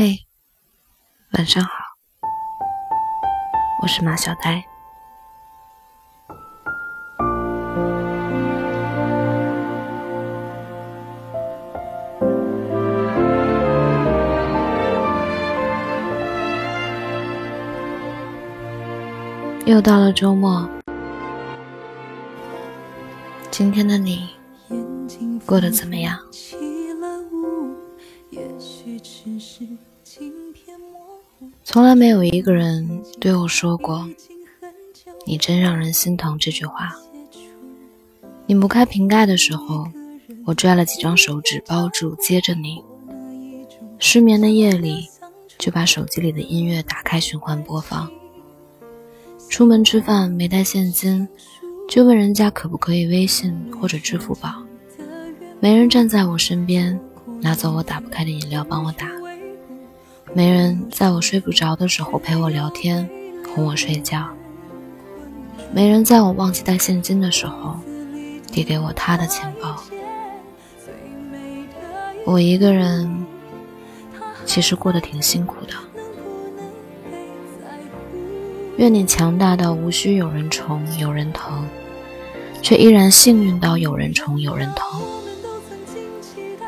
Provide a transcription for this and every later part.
嘿，晚上好，我是马小呆。又到了周末，今天的你过得怎么样？从来没有一个人对我说过“你真让人心疼”这句话。拧不开瓶盖的时候，我拽了几张手指包住，接着拧。失眠的夜里，就把手机里的音乐打开循环播放。出门吃饭没带现金，就问人家可不可以微信或者支付宝。没人站在我身边，拿走我打不开的饮料帮我打。没人在我睡不着的时候陪我聊天，哄我睡觉。没人在我忘记带现金的时候，递给我他的钱包。我一个人，其实过得挺辛苦的。愿你强大到无需有人宠有人疼，却依然幸运到有人宠有人疼。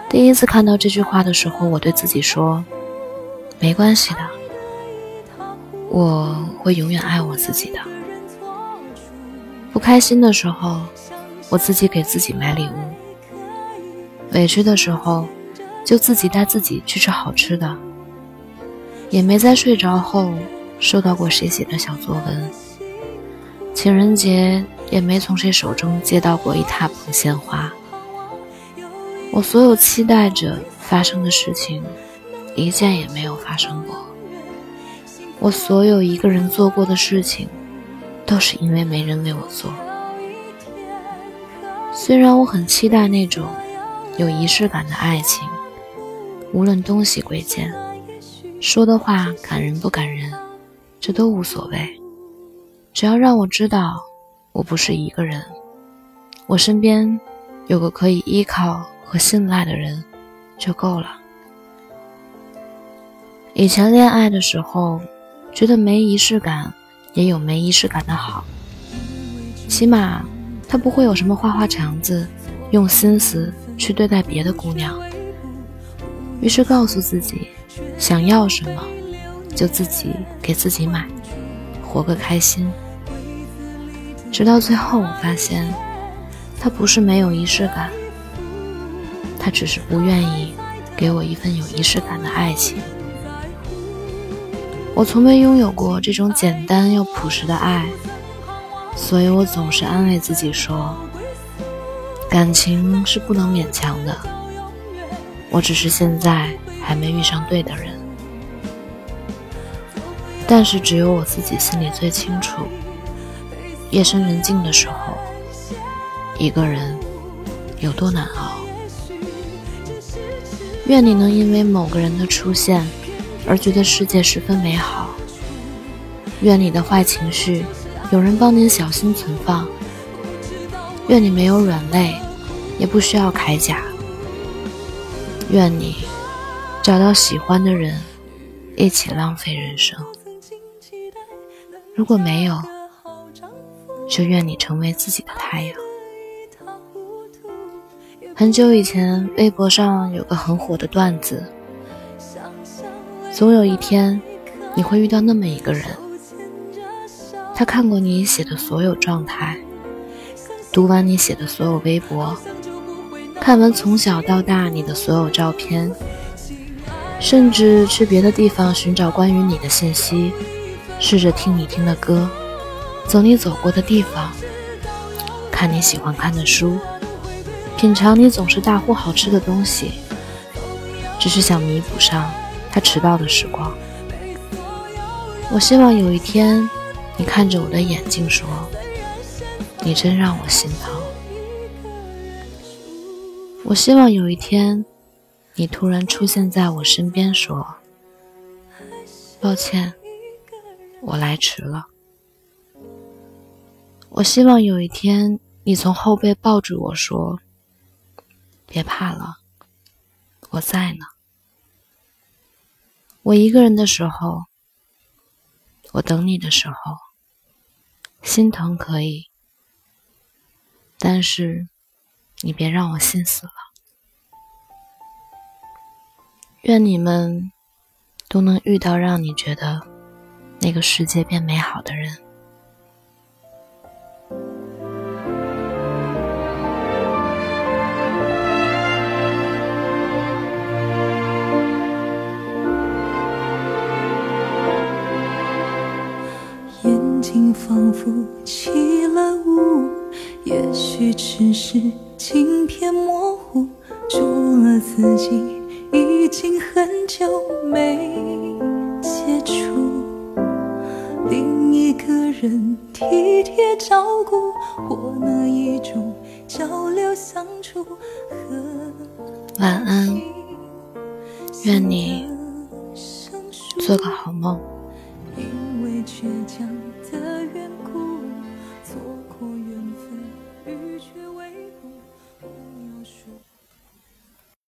第一次看到这句话的时候，我对自己说。没关系的，我会永远爱我自己的。不开心的时候，我自己给自己买礼物；委屈的时候，就自己带自己去吃好吃的。也没在睡着后收到过谁写的小作文。情人节也没从谁手中接到过一大捧鲜花。我所有期待着发生的事情。一件也没有发生过。我所有一个人做过的事情，都是因为没人为我做。虽然我很期待那种有仪式感的爱情，无论东西贵贱，说的话感人不感人，这都无所谓。只要让我知道我不是一个人，我身边有个可以依靠和信赖的人，就够了。以前恋爱的时候，觉得没仪式感也有没仪式感的好，起码他不会有什么花花肠子，用心思去对待别的姑娘。于是告诉自己，想要什么就自己给自己买，活个开心。直到最后，我发现他不是没有仪式感，他只是不愿意给我一份有仪式感的爱情。我从未拥有过这种简单又朴实的爱，所以我总是安慰自己说，感情是不能勉强的。我只是现在还没遇上对的人，但是只有我自己心里最清楚，夜深人静的时候，一个人有多难熬。愿你能因为某个人的出现。而觉得世界十分美好。愿你的坏情绪有人帮您小心存放。愿你没有软肋，也不需要铠甲。愿你找到喜欢的人，一起浪费人生。如果没有，就愿你成为自己的太阳。很久以前，微博上有个很火的段子。总有一天，你会遇到那么一个人，他看过你写的所有状态，读完你写的所有微博，看完从小到大你的所有照片，甚至去别的地方寻找关于你的信息，试着听你听的歌，走你走过的地方，看你喜欢看的书，品尝你总是大呼好吃的东西，只是想弥补上。他迟到的时光，我希望有一天，你看着我的眼睛说：“你真让我心疼。”我希望有一天，你突然出现在我身边说：“抱歉，我来迟了。”我希望有一天，你从后背抱住我说：“别怕了，我在呢。”我一个人的时候，我等你的时候，心疼可以，但是你别让我心死了。愿你们都能遇到让你觉得那个世界变美好的人。仿佛起了雾，也许只是镜片模糊，除了自己。已经很久没接触另一个人体贴照顾，或那一种交流相处。晚安，愿你做个好梦。因为倔强